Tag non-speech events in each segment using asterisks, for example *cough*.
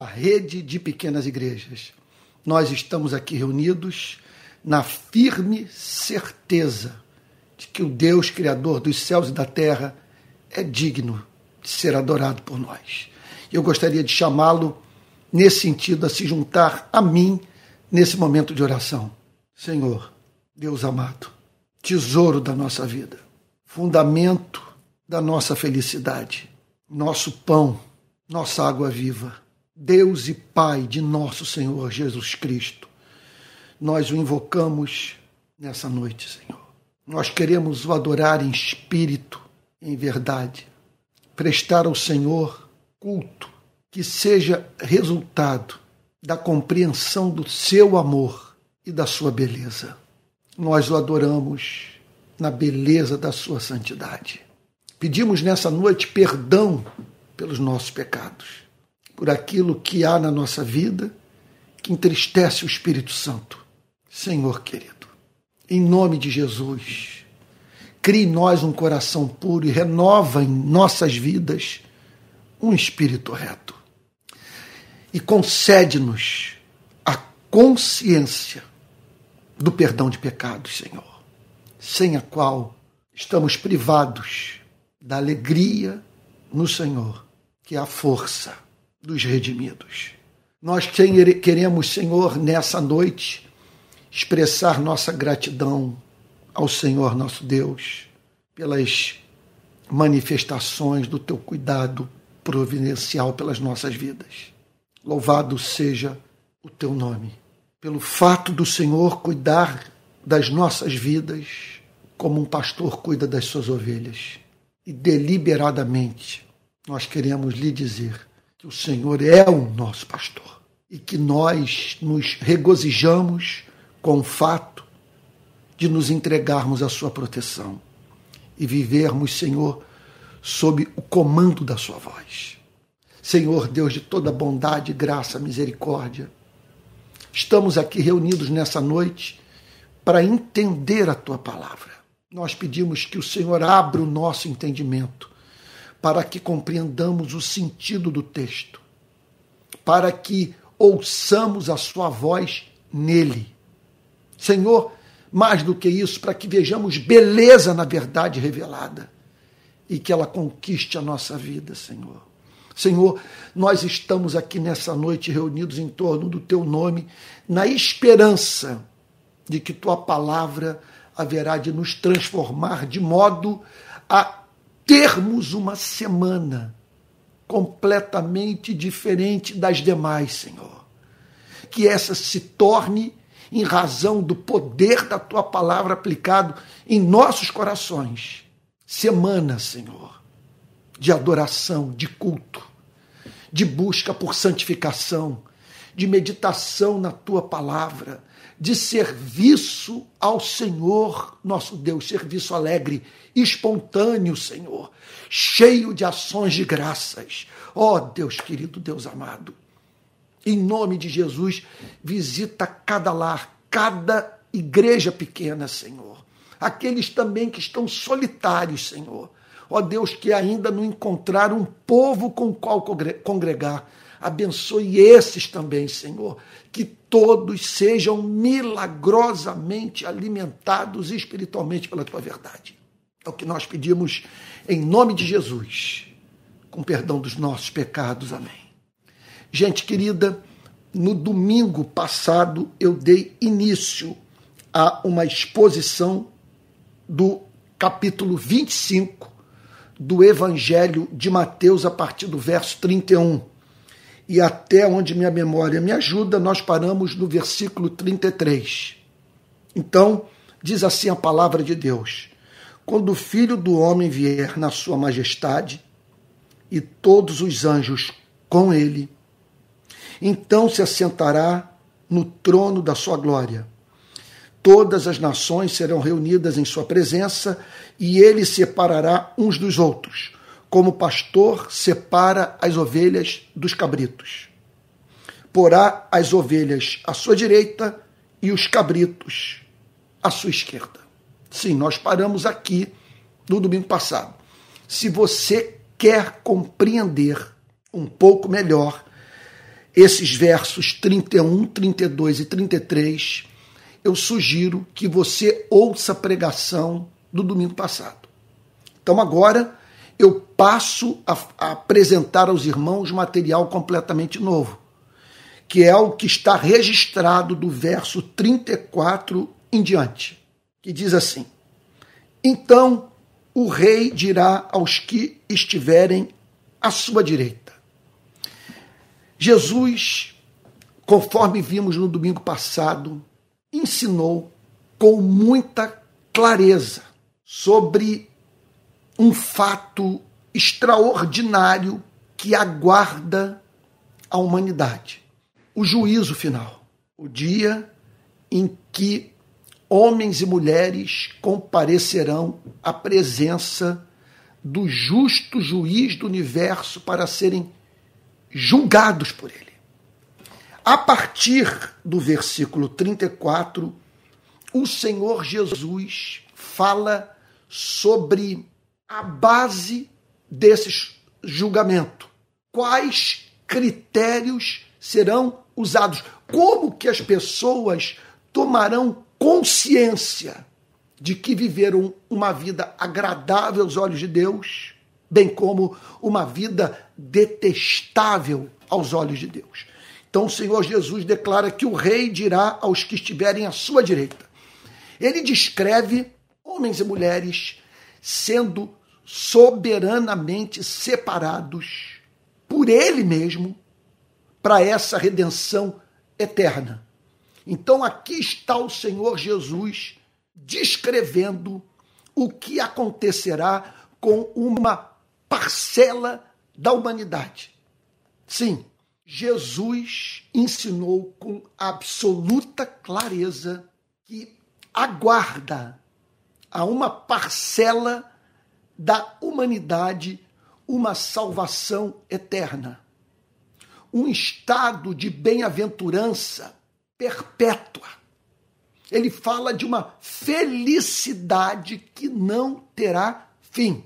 a rede de pequenas igrejas. Nós estamos aqui reunidos na firme certeza de que o Deus Criador dos céus e da terra é digno de ser adorado por nós. Eu gostaria de chamá-lo nesse sentido a se juntar a mim nesse momento de oração. Senhor, Deus amado, tesouro da nossa vida, fundamento da nossa felicidade, nosso pão, nossa água viva Deus e Pai de nosso Senhor Jesus Cristo, nós o invocamos nessa noite, Senhor. Nós queremos o adorar em espírito, em verdade, prestar ao Senhor culto que seja resultado da compreensão do seu amor e da sua beleza. Nós o adoramos na beleza da sua santidade. Pedimos nessa noite perdão pelos nossos pecados por aquilo que há na nossa vida que entristece o Espírito Santo. Senhor querido, em nome de Jesus, crie em nós um coração puro e renova em nossas vidas um espírito reto. E concede-nos a consciência do perdão de pecados, Senhor, sem a qual estamos privados da alegria no Senhor, que é a força dos redimidos. Nós queremos, Senhor, nessa noite, expressar nossa gratidão ao Senhor nosso Deus pelas manifestações do teu cuidado providencial pelas nossas vidas. Louvado seja o teu nome, pelo fato do Senhor cuidar das nossas vidas como um pastor cuida das suas ovelhas. E deliberadamente nós queremos lhe dizer que o Senhor é o nosso pastor e que nós nos regozijamos com o fato de nos entregarmos à sua proteção e vivermos, Senhor, sob o comando da sua voz. Senhor Deus de toda bondade, graça, misericórdia, estamos aqui reunidos nessa noite para entender a tua palavra. Nós pedimos que o Senhor abra o nosso entendimento para que compreendamos o sentido do texto, para que ouçamos a sua voz nele. Senhor, mais do que isso, para que vejamos beleza na verdade revelada e que ela conquiste a nossa vida, Senhor. Senhor, nós estamos aqui nessa noite reunidos em torno do teu nome, na esperança de que tua palavra haverá de nos transformar de modo a termos uma semana completamente diferente das demais, Senhor. Que essa se torne em razão do poder da tua palavra aplicado em nossos corações. Semana, Senhor, de adoração, de culto, de busca por santificação, de meditação na tua palavra, de serviço ao Senhor, nosso Deus, serviço alegre, espontâneo, Senhor, cheio de ações de graças. Ó oh, Deus querido, Deus amado, em nome de Jesus, visita cada lar, cada igreja pequena, Senhor. Aqueles também que estão solitários, Senhor. Ó oh, Deus, que ainda não encontraram um povo com o qual congregar. Abençoe esses também, Senhor, que todos sejam milagrosamente alimentados espiritualmente pela tua verdade. É o que nós pedimos em nome de Jesus, com perdão dos nossos pecados. Amém. Gente querida, no domingo passado eu dei início a uma exposição do capítulo 25 do Evangelho de Mateus, a partir do verso 31 e até onde minha memória me ajuda, nós paramos no versículo 33. Então, diz assim a palavra de Deus: Quando o filho do homem vier na sua majestade e todos os anjos com ele, então se assentará no trono da sua glória. Todas as nações serão reunidas em sua presença e ele separará uns dos outros como pastor separa as ovelhas dos cabritos. Porá as ovelhas à sua direita e os cabritos à sua esquerda. Sim, nós paramos aqui no domingo passado. Se você quer compreender um pouco melhor esses versos 31, 32 e 33, eu sugiro que você ouça a pregação do domingo passado. Então agora eu passo a, a apresentar aos irmãos material completamente novo, que é o que está registrado do verso 34 em diante, que diz assim: Então o rei dirá aos que estiverem à sua direita. Jesus, conforme vimos no domingo passado, ensinou com muita clareza sobre um fato extraordinário que aguarda a humanidade: o juízo final, o dia em que homens e mulheres comparecerão à presença do justo juiz do universo para serem julgados por ele. A partir do versículo 34, o Senhor Jesus fala sobre a base desse julgamento. Quais critérios serão usados? Como que as pessoas tomarão consciência de que viveram uma vida agradável aos olhos de Deus, bem como uma vida detestável aos olhos de Deus. Então o Senhor Jesus declara que o rei dirá aos que estiverem à sua direita. Ele descreve homens e mulheres sendo soberanamente separados por ele mesmo para essa redenção eterna. Então aqui está o Senhor Jesus descrevendo o que acontecerá com uma parcela da humanidade. Sim, Jesus ensinou com absoluta clareza que aguarda a uma parcela da humanidade uma salvação eterna, um estado de bem-aventurança perpétua. Ele fala de uma felicidade que não terá fim.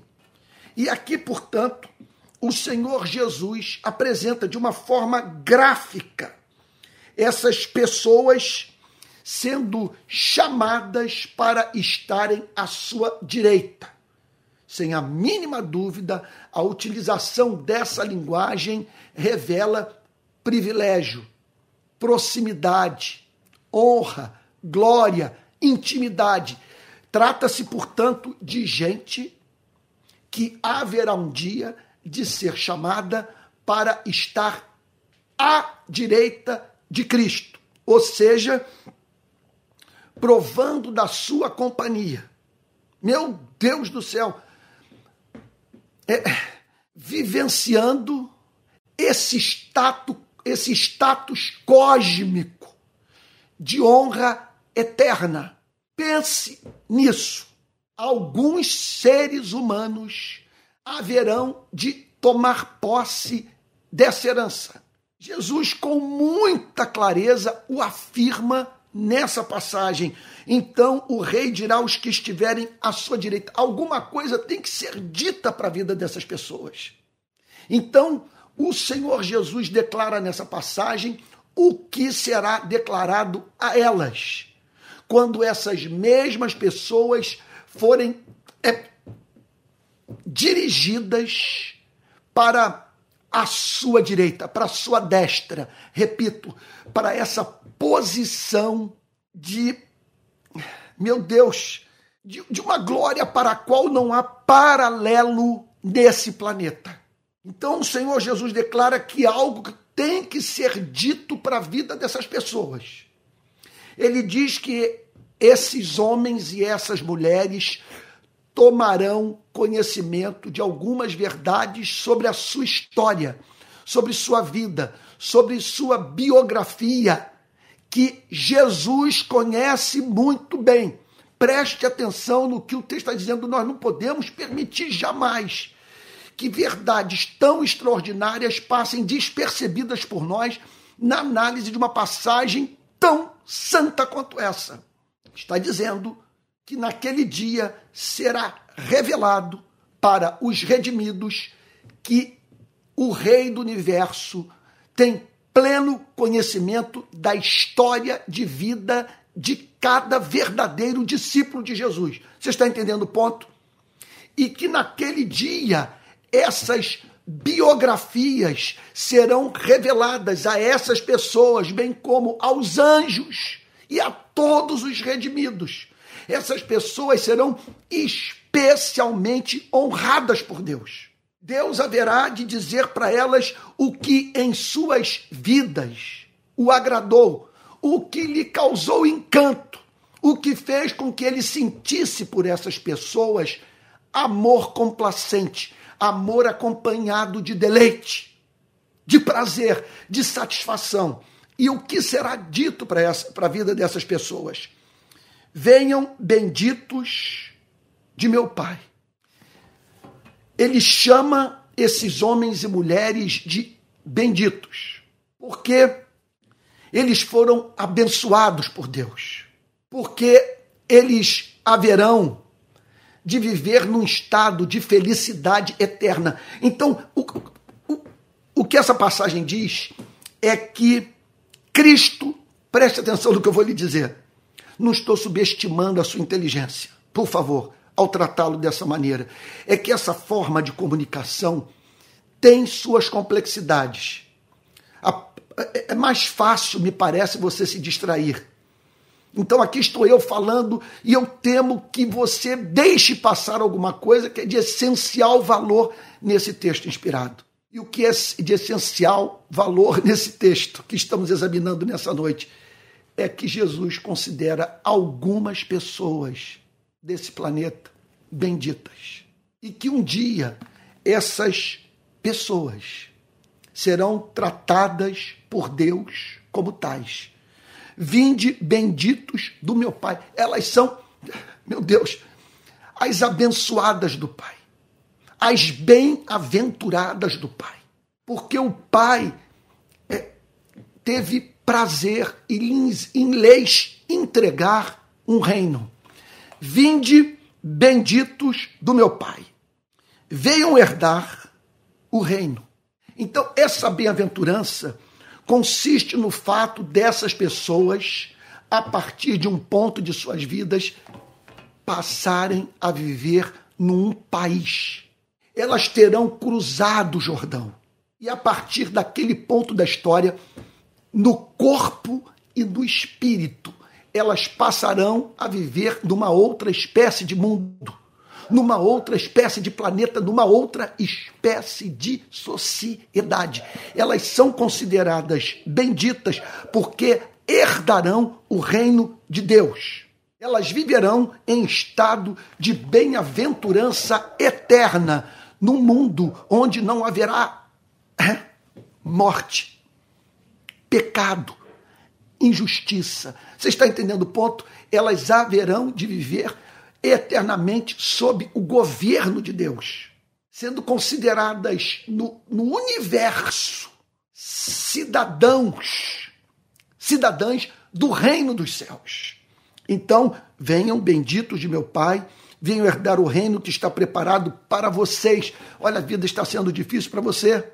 E aqui, portanto, o Senhor Jesus apresenta de uma forma gráfica essas pessoas sendo chamadas para estarem à sua direita. Sem a mínima dúvida, a utilização dessa linguagem revela privilégio, proximidade, honra, glória, intimidade. Trata-se, portanto, de gente que haverá um dia de ser chamada para estar à direita de Cristo, ou seja, provando da sua companhia. Meu Deus do céu! É, vivenciando esse status, esse status cósmico de honra eterna. Pense nisso. Alguns seres humanos haverão de tomar posse dessa herança. Jesus, com muita clareza, o afirma nessa passagem. Então o rei dirá aos que estiverem à sua direita. Alguma coisa tem que ser dita para a vida dessas pessoas. Então o Senhor Jesus declara nessa passagem o que será declarado a elas quando essas mesmas pessoas forem é, dirigidas para a sua direita, para a sua destra, repito, para essa posição de, meu Deus, de, de uma glória para a qual não há paralelo nesse planeta. Então o Senhor Jesus declara que algo tem que ser dito para a vida dessas pessoas. Ele diz que esses homens e essas mulheres tomarão conhecimento de algumas verdades sobre a sua história, sobre sua vida, sobre sua biografia, que Jesus conhece muito bem. Preste atenção no que o texto está dizendo, nós não podemos permitir jamais que verdades tão extraordinárias passem despercebidas por nós na análise de uma passagem tão santa quanto essa. Está dizendo que naquele dia será revelado para os redimidos que o Rei do universo tem pleno conhecimento da história de vida de cada verdadeiro discípulo de Jesus. Você está entendendo o ponto? E que naquele dia essas biografias serão reveladas a essas pessoas, bem como aos anjos e a todos os redimidos. Essas pessoas serão especialmente honradas por Deus. Deus haverá de dizer para elas o que em suas vidas o agradou, o que lhe causou encanto, o que fez com que ele sentisse por essas pessoas amor complacente, amor acompanhado de deleite, de prazer, de satisfação. E o que será dito para a vida dessas pessoas? Venham benditos de meu Pai ele chama esses homens e mulheres de benditos, porque eles foram abençoados por Deus, porque eles haverão de viver num estado de felicidade eterna. Então, o, o, o que essa passagem diz é que Cristo, preste atenção no que eu vou lhe dizer, não estou subestimando a sua inteligência, por favor, ao tratá-lo dessa maneira. É que essa forma de comunicação tem suas complexidades. É mais fácil, me parece, você se distrair. Então aqui estou eu falando e eu temo que você deixe passar alguma coisa que é de essencial valor nesse texto inspirado. E o que é de essencial valor *laughs* nesse texto que estamos examinando nessa noite é que Jesus considera algumas pessoas desse planeta benditas. E que um dia essas pessoas serão tratadas por Deus como tais. Vinde benditos do meu Pai. Elas são, meu Deus, as abençoadas do Pai, as bem-aventuradas do Pai. Porque o Pai é, teve prazer em, em lhes entregar um reino. Vinde benditos do meu Pai. Venham herdar o reino. Então, essa bem-aventurança consiste no fato dessas pessoas, a partir de um ponto de suas vidas, passarem a viver num país. Elas terão cruzado o Jordão. E a partir daquele ponto da história, no corpo e no espírito, elas passarão a viver numa outra espécie de mundo, numa outra espécie de planeta, numa outra espécie de sociedade. Elas são consideradas benditas porque herdarão o reino de Deus. Elas viverão em estado de bem-aventurança eterna, num mundo onde não haverá morte, pecado, injustiça. Você está entendendo o ponto? Elas haverão de viver eternamente sob o governo de Deus, sendo consideradas no, no universo cidadãos, cidadãs do reino dos céus. Então, venham benditos de meu Pai, venham herdar o reino que está preparado para vocês. Olha, a vida está sendo difícil para você.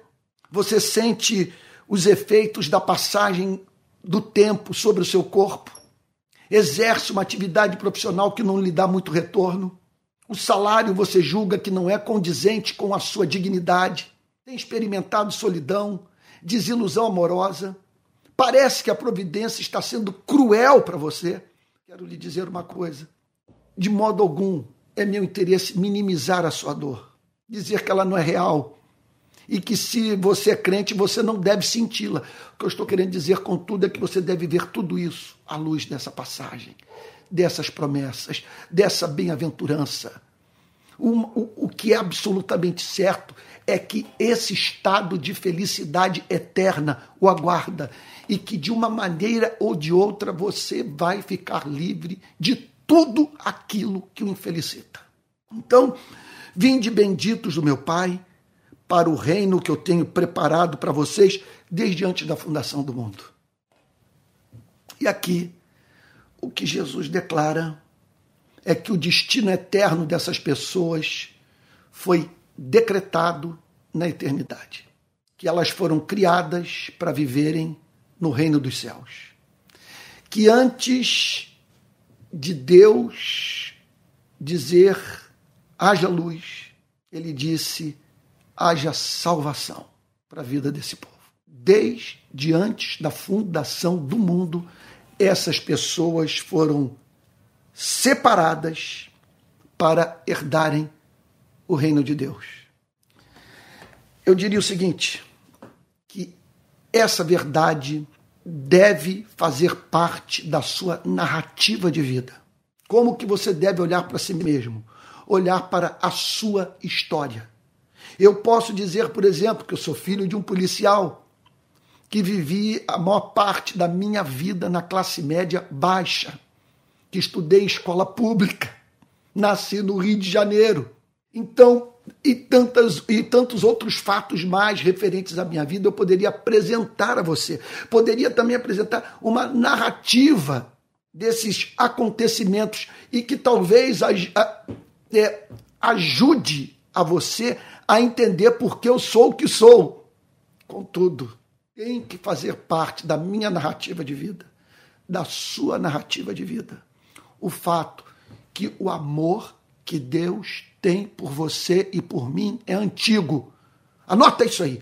Você sente os efeitos da passagem do tempo sobre o seu corpo, exerce uma atividade profissional que não lhe dá muito retorno, o salário você julga que não é condizente com a sua dignidade, tem experimentado solidão, desilusão amorosa, parece que a providência está sendo cruel para você. Quero lhe dizer uma coisa: de modo algum é meu interesse minimizar a sua dor, dizer que ela não é real, e que se você é crente, você não deve senti-la. O que eu estou querendo dizer, contudo, é que você deve ver tudo isso à luz dessa passagem, dessas promessas, dessa bem-aventurança. O, o, o que é absolutamente certo é que esse estado de felicidade eterna o aguarda e que de uma maneira ou de outra você vai ficar livre de tudo aquilo que o infelicita. Então, vinde benditos do meu Pai para o reino que eu tenho preparado para vocês desde antes da fundação do mundo. E aqui, o que Jesus declara é que o destino eterno dessas pessoas foi decretado na eternidade. que elas foram criadas para viverem no reino dos céus. Que antes de Deus dizer haja luz, ele disse haja salvação para a vida desse povo. Desde antes da fundação do mundo, essas pessoas foram separadas para herdarem o reino de Deus. Eu diria o seguinte: que essa verdade deve fazer parte da sua narrativa de vida. Como que você deve olhar para si mesmo? Olhar para a sua história. Eu posso dizer, por exemplo, que eu sou filho de um policial que vivi a maior parte da minha vida na classe média baixa, que estudei em escola pública, nasci no Rio de Janeiro. Então, e, tantas, e tantos outros fatos mais referentes à minha vida eu poderia apresentar a você. Poderia também apresentar uma narrativa desses acontecimentos e que talvez é, ajude a você a entender por que eu sou o que sou. Contudo, tem que fazer parte da minha narrativa de vida, da sua narrativa de vida. O fato que o amor que Deus tem por você e por mim é antigo. Anota isso aí.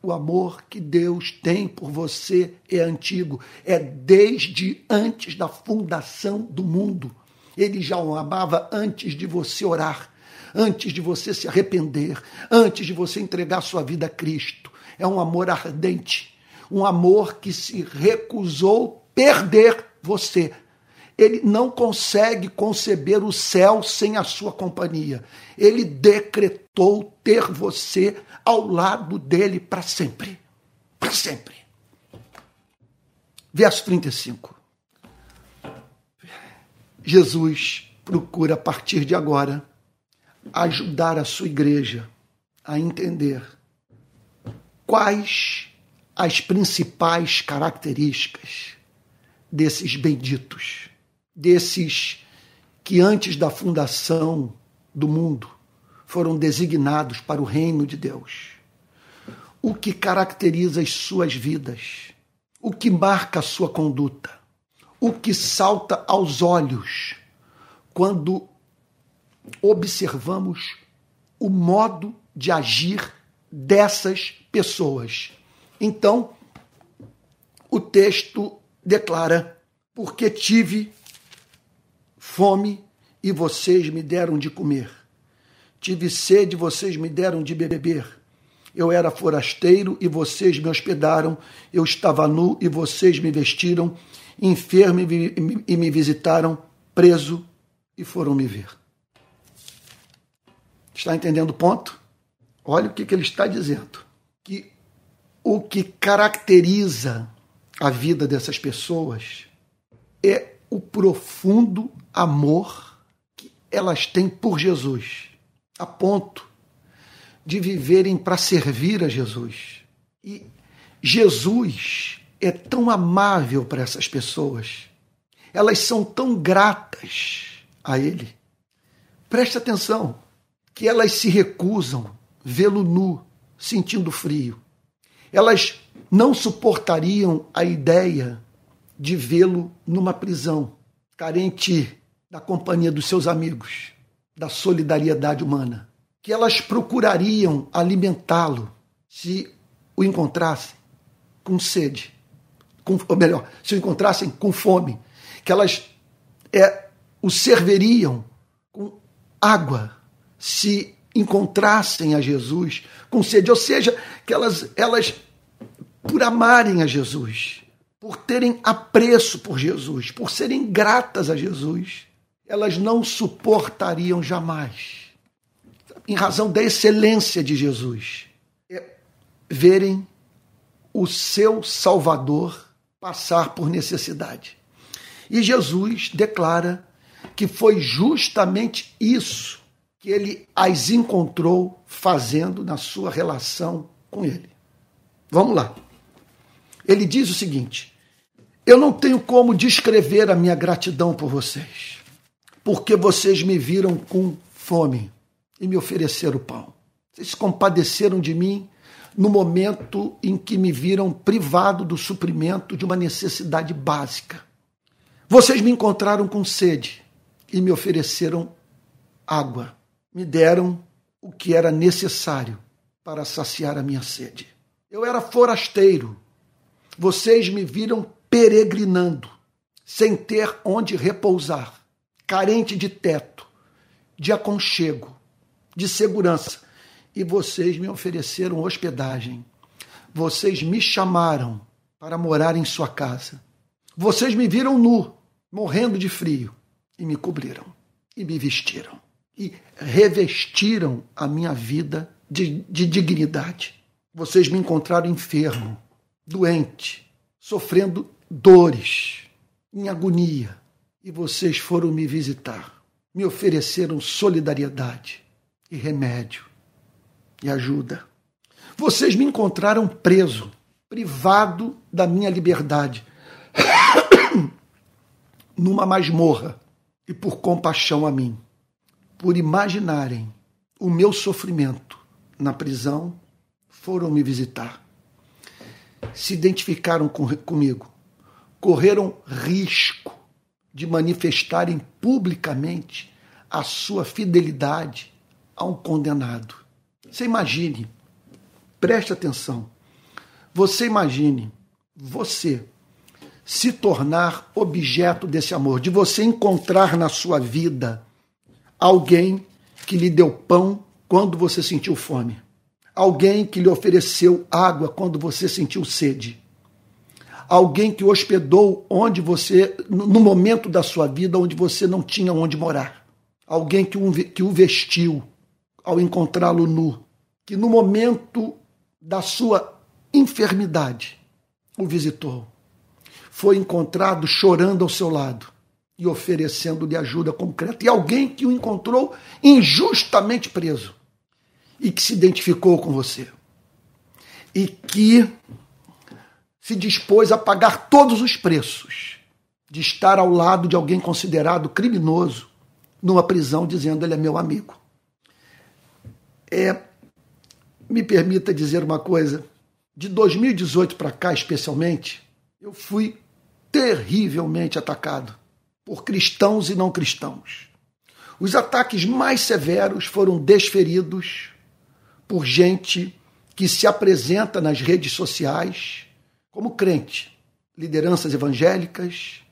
O amor que Deus tem por você é antigo, é desde antes da fundação do mundo. Ele já o amava antes de você orar, antes de você se arrepender, antes de você entregar sua vida a Cristo. É um amor ardente, um amor que se recusou perder você ele não consegue conceber o céu sem a sua companhia. Ele decretou ter você ao lado dele para sempre. Para sempre. Verso 35. Jesus procura, a partir de agora, ajudar a sua igreja a entender quais as principais características desses benditos desses que antes da fundação do mundo foram designados para o reino de Deus. O que caracteriza as suas vidas, o que marca a sua conduta, o que salta aos olhos quando observamos o modo de agir dessas pessoas. Então, o texto declara: porque tive fome e vocês me deram de comer. Tive sede, vocês me deram de beber. Eu era forasteiro e vocês me hospedaram. Eu estava nu e vocês me vestiram. Enfermo e me visitaram. Preso e foram me ver. Está entendendo o ponto? Olha o que, que ele está dizendo. Que o que caracteriza a vida dessas pessoas é o profundo amor que elas têm por Jesus, a ponto de viverem para servir a Jesus. E Jesus é tão amável para essas pessoas, elas são tão gratas a Ele. Preste atenção, que elas se recusam vê-lo nu, sentindo frio. Elas não suportariam a ideia de vê-lo numa prisão, carente da companhia dos seus amigos, da solidariedade humana, que elas procurariam alimentá-lo se o encontrassem com sede, com, ou melhor, se o encontrassem com fome, que elas é, o serviriam com água se encontrassem a Jesus com sede, ou seja, que elas, elas por amarem a Jesus, por terem apreço por Jesus, por serem gratas a Jesus, elas não suportariam jamais, em razão da excelência de Jesus, é verem o seu Salvador passar por necessidade. E Jesus declara que foi justamente isso que ele as encontrou fazendo na sua relação com ele. Vamos lá. Ele diz o seguinte: eu não tenho como descrever a minha gratidão por vocês, porque vocês me viram com fome e me ofereceram pão. Vocês se compadeceram de mim no momento em que me viram privado do suprimento de uma necessidade básica. Vocês me encontraram com sede e me ofereceram água. Me deram o que era necessário para saciar a minha sede. Eu era forasteiro. Vocês me viram peregrinando, sem ter onde repousar, carente de teto, de aconchego, de segurança. E vocês me ofereceram hospedagem. Vocês me chamaram para morar em sua casa. Vocês me viram nu, morrendo de frio, e me cobriram, e me vestiram, e revestiram a minha vida de, de dignidade. Vocês me encontraram enfermo, doente, sofrendo dores, em agonia, e vocês foram me visitar, me ofereceram solidariedade e remédio e ajuda. Vocês me encontraram preso, privado da minha liberdade, *coughs* numa masmorra, e por compaixão a mim, por imaginarem o meu sofrimento na prisão, foram me visitar. Se identificaram com, comigo, correram risco de manifestarem publicamente a sua fidelidade a um condenado. Você imagine, preste atenção, você imagine você se tornar objeto desse amor, de você encontrar na sua vida alguém que lhe deu pão quando você sentiu fome, alguém que lhe ofereceu água quando você sentiu sede, alguém que hospedou onde você, no momento da sua vida onde você não tinha onde morar, alguém que, que o vestiu ao encontrá-lo nu, que no momento da sua enfermidade o visitou. Foi encontrado chorando ao seu lado e oferecendo-lhe ajuda concreta. E alguém que o encontrou injustamente preso e que se identificou com você e que se dispôs a pagar todos os preços de estar ao lado de alguém considerado criminoso numa prisão, dizendo ele é meu amigo. É, me permita dizer uma coisa, de 2018 para cá, especialmente, eu fui terrivelmente atacado por cristãos e não cristãos. Os ataques mais severos foram desferidos por gente que se apresenta nas redes sociais como crente, lideranças evangélicas,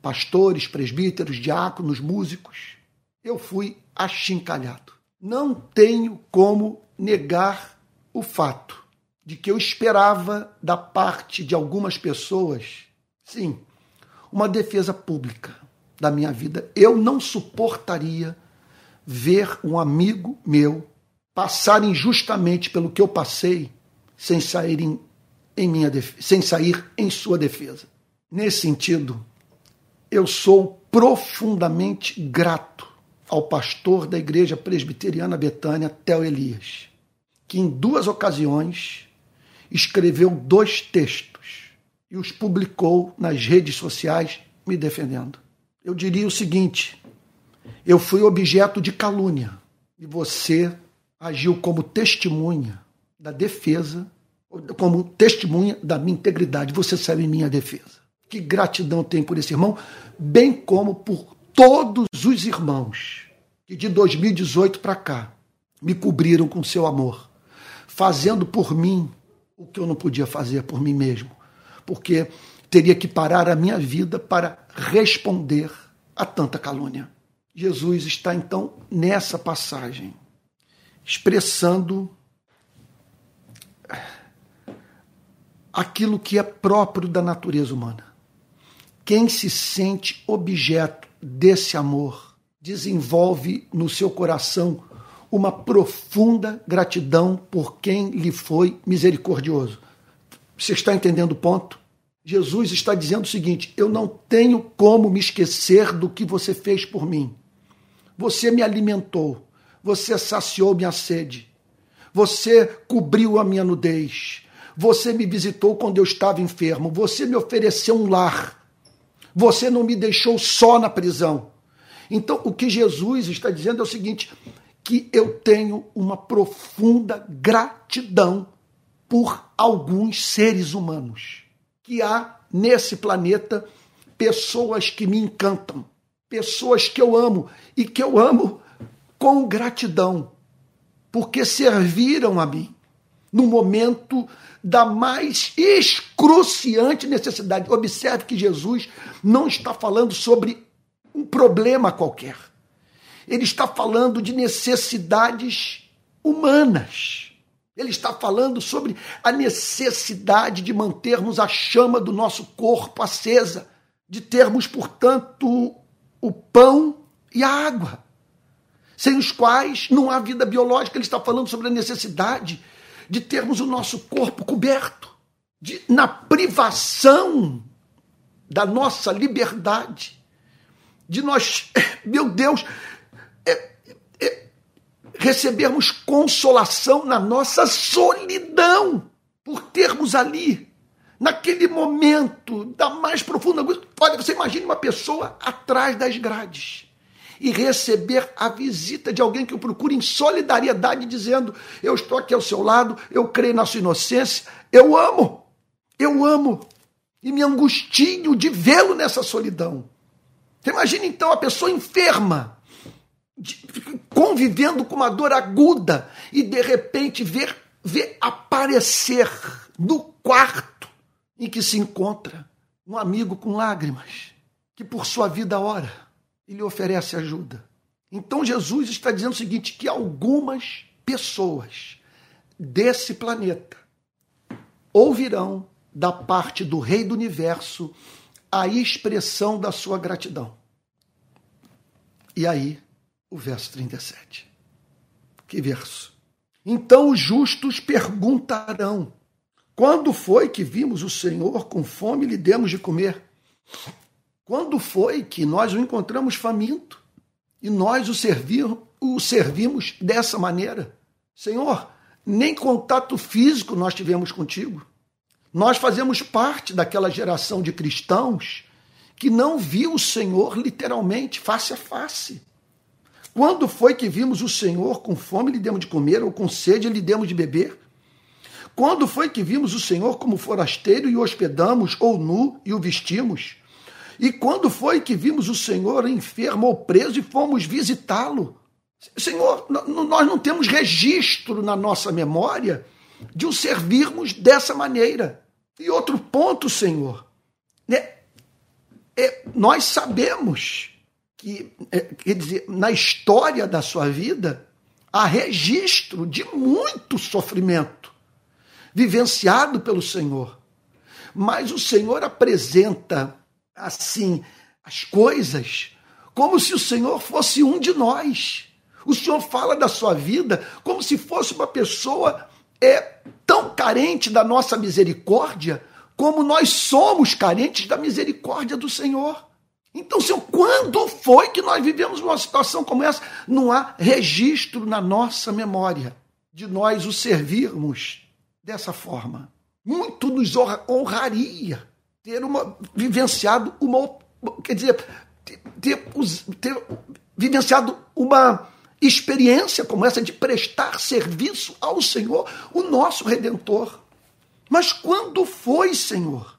pastores, presbíteros, diáconos, músicos. Eu fui achincalhado. Não tenho como negar o fato de que eu esperava da parte de algumas pessoas, sim, uma defesa pública da minha vida. Eu não suportaria ver um amigo meu passar injustamente pelo que eu passei sem sair em, em minha sem sair em sua defesa. Nesse sentido, eu sou profundamente grato ao pastor da Igreja Presbiteriana Betânia, Theo Elias, que em duas ocasiões escreveu dois textos e os publicou nas redes sociais me defendendo. Eu diria o seguinte: eu fui objeto de calúnia e você agiu como testemunha da defesa, como testemunha da minha integridade. Você saiu em minha defesa. Que gratidão tenho por esse irmão, bem como por todos os irmãos que de 2018 para cá me cobriram com seu amor, fazendo por mim o que eu não podia fazer por mim mesmo porque teria que parar a minha vida para responder a tanta calúnia. Jesus está então nessa passagem, expressando aquilo que é próprio da natureza humana. Quem se sente objeto desse amor desenvolve no seu coração uma profunda gratidão por quem lhe foi misericordioso. Você está entendendo o ponto? Jesus está dizendo o seguinte: eu não tenho como me esquecer do que você fez por mim. Você me alimentou, você saciou minha sede, você cobriu a minha nudez, você me visitou quando eu estava enfermo, você me ofereceu um lar, você não me deixou só na prisão. Então, o que Jesus está dizendo é o seguinte: que eu tenho uma profunda gratidão por alguns seres humanos. Que há nesse planeta pessoas que me encantam, pessoas que eu amo e que eu amo com gratidão, porque serviram a mim no momento da mais excruciante necessidade. Observe que Jesus não está falando sobre um problema qualquer. Ele está falando de necessidades humanas. Ele está falando sobre a necessidade de mantermos a chama do nosso corpo acesa, de termos, portanto, o pão e a água, sem os quais não há vida biológica. Ele está falando sobre a necessidade de termos o nosso corpo coberto, de, na privação da nossa liberdade, de nós, *laughs* meu Deus, recebermos consolação na nossa solidão, por termos ali, naquele momento da mais profunda angústia. Olha, você imagine uma pessoa atrás das grades e receber a visita de alguém que o procura em solidariedade, dizendo: Eu estou aqui ao seu lado, eu creio na sua inocência, eu amo, eu amo, e me angustio de vê-lo nessa solidão. Você imagina então a pessoa enferma, convivendo com uma dor aguda e de repente ver, ver aparecer no quarto em que se encontra um amigo com lágrimas, que por sua vida ora e lhe oferece ajuda. Então Jesus está dizendo o seguinte: que algumas pessoas desse planeta ouvirão da parte do Rei do Universo a expressão da sua gratidão. E aí o verso 37. Que verso? Então os justos perguntarão: Quando foi que vimos o Senhor com fome e lhe demos de comer? Quando foi que nós o encontramos faminto e nós o, servir, o servimos dessa maneira? Senhor, nem contato físico nós tivemos contigo. Nós fazemos parte daquela geração de cristãos que não viu o Senhor literalmente face a face. Quando foi que vimos o Senhor com fome lhe demos de comer, ou com sede lhe demos de beber? Quando foi que vimos o Senhor como forasteiro e o hospedamos, ou nu e o vestimos? E quando foi que vimos o Senhor enfermo ou preso e fomos visitá-lo? Senhor, nós não temos registro na nossa memória de o servirmos dessa maneira. E outro ponto, Senhor, né? É, nós sabemos que, é, quer dizer, na história da sua vida, há registro de muito sofrimento vivenciado pelo Senhor. Mas o Senhor apresenta, assim, as coisas como se o Senhor fosse um de nós. O Senhor fala da sua vida como se fosse uma pessoa é tão carente da nossa misericórdia como nós somos carentes da misericórdia do Senhor. Então, Senhor, quando foi que nós vivemos uma situação como essa? Não há registro na nossa memória de nós o servirmos dessa forma. Muito nos honraria ter uma, vivenciado uma, quer dizer, ter, ter, ter vivenciado uma experiência como essa de prestar serviço ao Senhor, o nosso Redentor. Mas quando foi, Senhor,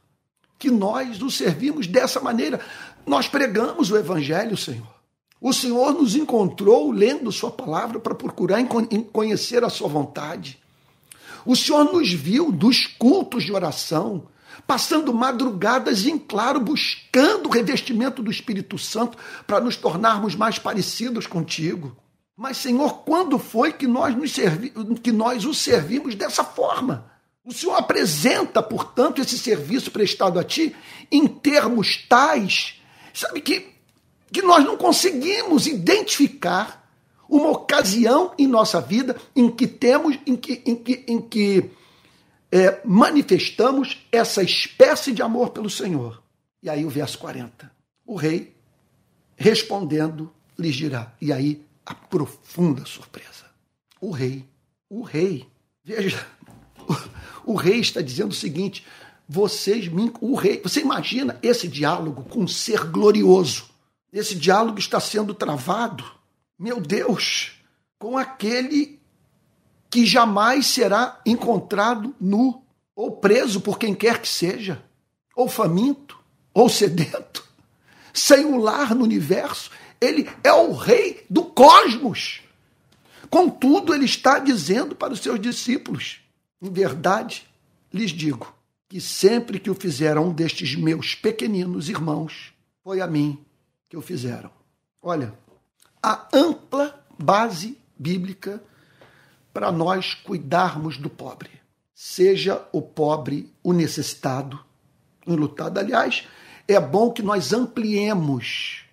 que nós o servimos dessa maneira? Nós pregamos o Evangelho, Senhor. O Senhor nos encontrou lendo Sua palavra para procurar conhecer a Sua vontade. O Senhor nos viu dos cultos de oração, passando madrugadas em claro, buscando o revestimento do Espírito Santo para nos tornarmos mais parecidos contigo. Mas, Senhor, quando foi que nós, nos servi que nós o servimos dessa forma? O Senhor apresenta, portanto, esse serviço prestado a Ti em termos tais Sabe que, que nós não conseguimos identificar uma ocasião em nossa vida em que temos, em que, em que, em que é, manifestamos essa espécie de amor pelo Senhor. E aí o verso 40. O rei, respondendo, lhes dirá. E aí a profunda surpresa. O rei, o rei, veja, o, o rei está dizendo o seguinte: vocês me. O rei. Você imagina esse diálogo com um ser glorioso? Esse diálogo está sendo travado, meu Deus, com aquele que jamais será encontrado nu, ou preso por quem quer que seja, ou faminto, ou sedento, sem um lar no universo. Ele é o rei do cosmos. Contudo, ele está dizendo para os seus discípulos: em verdade, lhes digo que sempre que o fizeram um destes meus pequeninos irmãos, foi a mim que o fizeram. Olha, a ampla base bíblica para nós cuidarmos do pobre. Seja o pobre o necessitado, enlutado. Aliás, é bom que nós ampliemos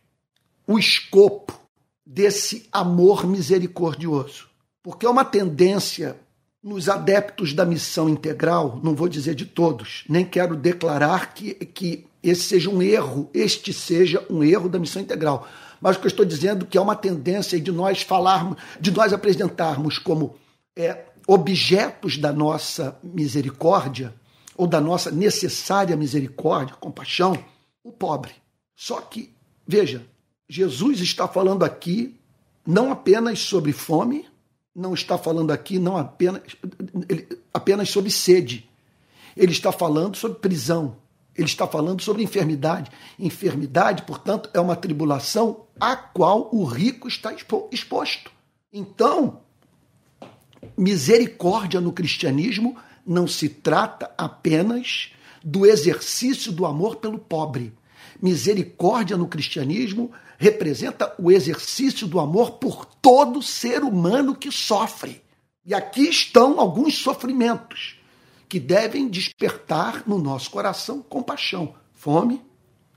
o escopo desse amor misericordioso. Porque é uma tendência nos adeptos da missão integral, não vou dizer de todos, nem quero declarar que, que esse seja um erro, este seja um erro da missão integral. Mas o que eu estou dizendo é que é uma tendência de nós falarmos, de nós apresentarmos como é, objetos da nossa misericórdia, ou da nossa necessária misericórdia, compaixão, o pobre. Só que, veja, Jesus está falando aqui não apenas sobre fome, não está falando aqui não apenas, apenas sobre sede. Ele está falando sobre prisão. Ele está falando sobre enfermidade. Enfermidade, portanto, é uma tribulação a qual o rico está exposto. Então, misericórdia no cristianismo não se trata apenas do exercício do amor pelo pobre. Misericórdia no cristianismo representa o exercício do amor por todo ser humano que sofre. E aqui estão alguns sofrimentos que devem despertar no nosso coração compaixão: fome,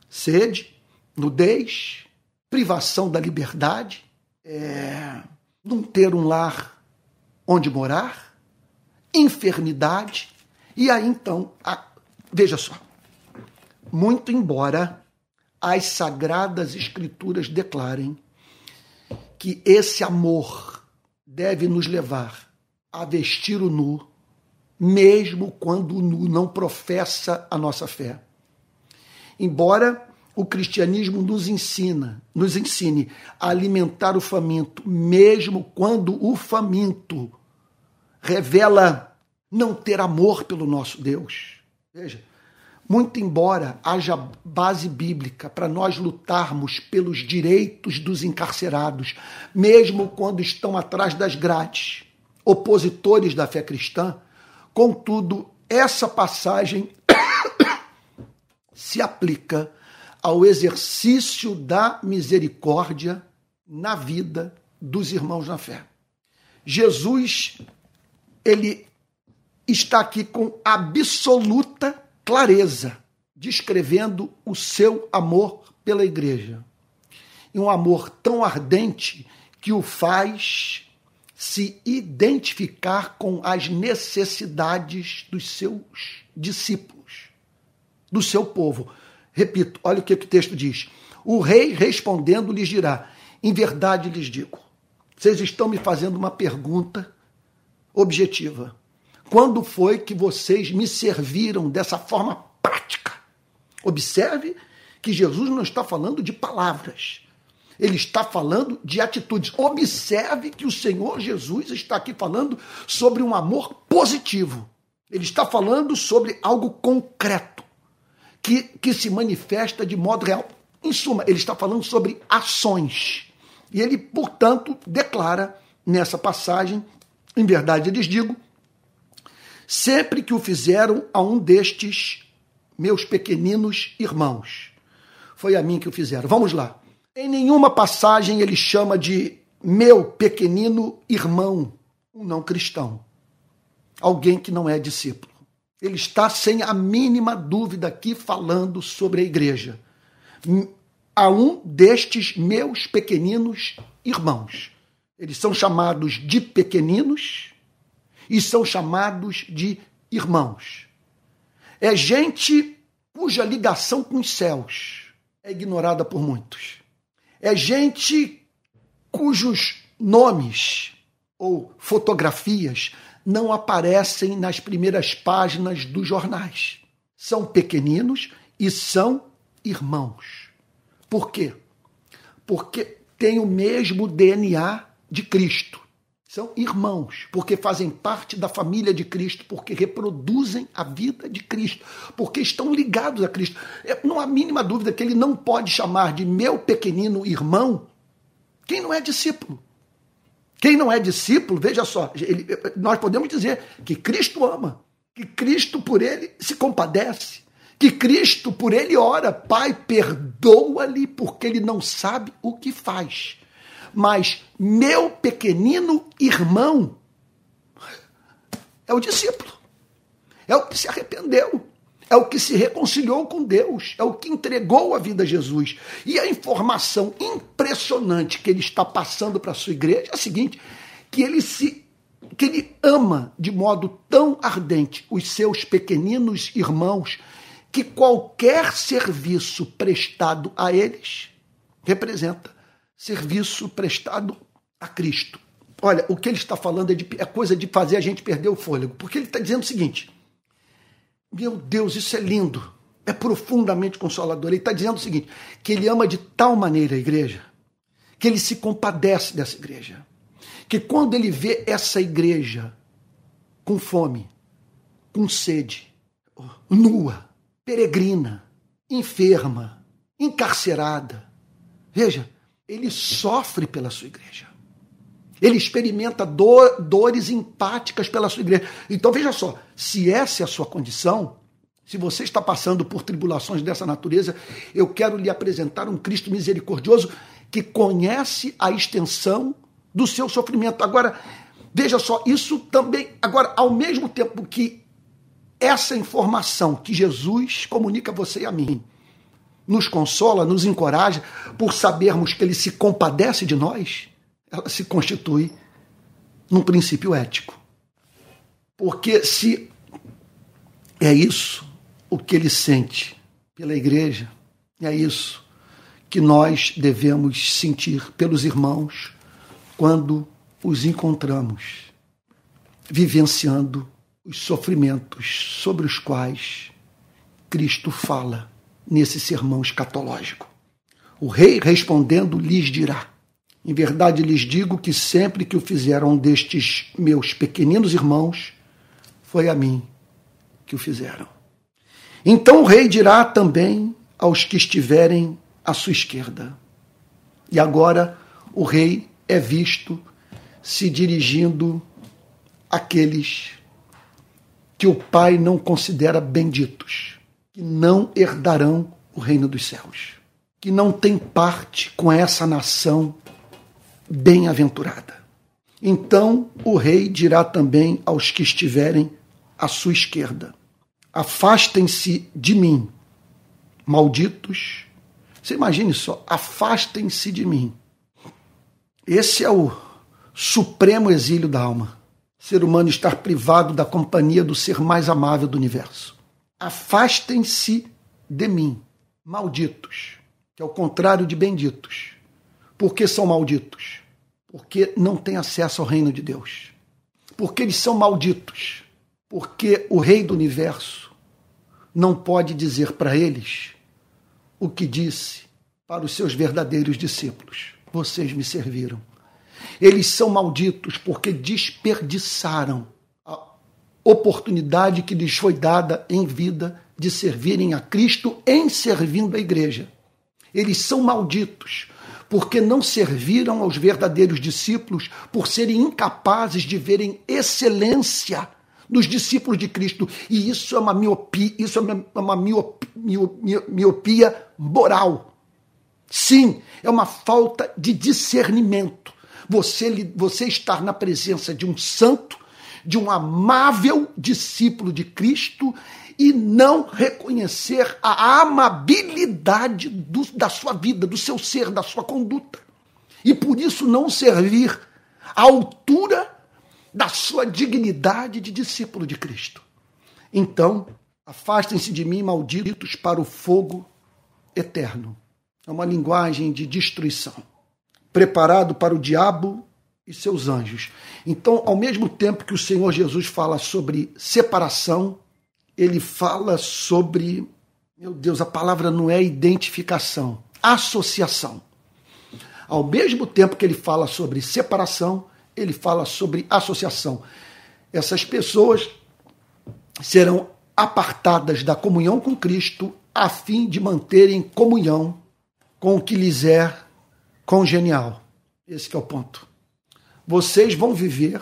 sede, nudez, privação da liberdade, é, não ter um lar onde morar, enfermidade, e aí então a, Veja só. Muito embora as sagradas escrituras declarem que esse amor deve nos levar a vestir o nu, mesmo quando o nu não professa a nossa fé. Embora o cristianismo nos ensina, nos ensine a alimentar o faminto, mesmo quando o faminto revela não ter amor pelo nosso Deus. Veja, muito embora haja base bíblica para nós lutarmos pelos direitos dos encarcerados, mesmo quando estão atrás das grades, opositores da fé cristã, contudo, essa passagem *coughs* se aplica ao exercício da misericórdia na vida dos irmãos na fé. Jesus, ele está aqui com absoluta clareza, descrevendo o seu amor pela igreja. E um amor tão ardente que o faz se identificar com as necessidades dos seus discípulos, do seu povo. Repito, olha o que o texto diz. O rei respondendo lhes dirá: Em verdade lhes digo, vocês estão me fazendo uma pergunta objetiva. Quando foi que vocês me serviram dessa forma prática? Observe que Jesus não está falando de palavras. Ele está falando de atitudes. Observe que o Senhor Jesus está aqui falando sobre um amor positivo. Ele está falando sobre algo concreto, que, que se manifesta de modo real. Em suma, ele está falando sobre ações. E ele, portanto, declara nessa passagem, em verdade lhes digo, sempre que o fizeram a um destes meus pequeninos irmãos. Foi a mim que o fizeram. Vamos lá. Em nenhuma passagem ele chama de meu pequenino irmão, um não cristão, alguém que não é discípulo. Ele está sem a mínima dúvida aqui falando sobre a igreja. A um destes meus pequeninos irmãos. Eles são chamados de pequeninos e são chamados de irmãos. É gente cuja ligação com os céus é ignorada por muitos. É gente cujos nomes ou fotografias não aparecem nas primeiras páginas dos jornais. São pequeninos e são irmãos. Por quê? Porque têm o mesmo DNA de Cristo São irmãos, porque fazem parte da família de Cristo, porque reproduzem a vida de Cristo, porque estão ligados a Cristo. Não há mínima dúvida que ele não pode chamar de meu pequenino irmão quem não é discípulo. Quem não é discípulo, veja só, ele, nós podemos dizer que Cristo ama, que Cristo por ele se compadece, que Cristo por ele ora, Pai, perdoa-lhe porque ele não sabe o que faz. Mas meu pequenino irmão é o discípulo, é o que se arrependeu, é o que se reconciliou com Deus, é o que entregou a vida a Jesus. E a informação impressionante que ele está passando para a sua igreja é a seguinte: que ele se que ele ama de modo tão ardente os seus pequeninos irmãos que qualquer serviço prestado a eles representa serviço prestado a Cristo. Olha, o que ele está falando é, de, é coisa de fazer a gente perder o fôlego, porque ele está dizendo o seguinte: meu Deus, isso é lindo, é profundamente consolador. Ele está dizendo o seguinte: que ele ama de tal maneira a igreja, que ele se compadece dessa igreja, que quando ele vê essa igreja com fome, com sede, nua, peregrina, enferma, encarcerada, veja, ele sofre pela sua igreja. Ele experimenta dor, dores empáticas pela sua igreja. Então veja só, se essa é a sua condição, se você está passando por tribulações dessa natureza, eu quero lhe apresentar um Cristo misericordioso que conhece a extensão do seu sofrimento. Agora, veja só, isso também. Agora, ao mesmo tempo que essa informação que Jesus comunica a você e a mim nos consola, nos encoraja por sabermos que ele se compadece de nós, ela se constitui num princípio ético. Porque se é isso o que ele sente pela igreja, é isso que nós devemos sentir pelos irmãos quando os encontramos, vivenciando os sofrimentos sobre os quais Cristo fala nesse sermão escatológico. O rei respondendo lhes dirá: em verdade lhes digo que sempre que o fizeram destes meus pequeninos irmãos, foi a mim que o fizeram. Então o rei dirá também aos que estiverem à sua esquerda. E agora o rei é visto se dirigindo àqueles que o Pai não considera benditos, que não herdarão o reino dos céus, que não têm parte com essa nação bem-aventurada. Então o rei dirá também aos que estiverem à sua esquerda: Afastem-se de mim, malditos. Você imagine só, afastem-se de mim. Esse é o supremo exílio da alma. Ser humano estar privado da companhia do ser mais amável do universo. Afastem-se de mim, malditos, que é o contrário de benditos. Por que são malditos? porque não têm acesso ao reino de Deus. Porque eles são malditos. Porque o Rei do universo não pode dizer para eles o que disse para os seus verdadeiros discípulos: Vocês me serviram. Eles são malditos porque desperdiçaram oportunidade que lhes foi dada em vida de servirem a Cristo em servindo a igreja. Eles são malditos porque não serviram aos verdadeiros discípulos, por serem incapazes de verem excelência nos discípulos de Cristo. E isso é uma miopia, isso é uma miopia, miopia moral. Sim, é uma falta de discernimento. Você, você estar na presença de um santo, de um amável discípulo de Cristo e não reconhecer a amabilidade do, da sua vida, do seu ser, da sua conduta. E por isso não servir à altura da sua dignidade de discípulo de Cristo. Então, afastem-se de mim, malditos, para o fogo eterno. É uma linguagem de destruição, preparado para o diabo e seus anjos. Então, ao mesmo tempo que o Senhor Jesus fala sobre separação, ele fala sobre, meu Deus, a palavra não é identificação, associação. Ao mesmo tempo que ele fala sobre separação, ele fala sobre associação. Essas pessoas serão apartadas da comunhão com Cristo a fim de manterem comunhão com o que lhes é congenial. Esse é o ponto. Vocês vão viver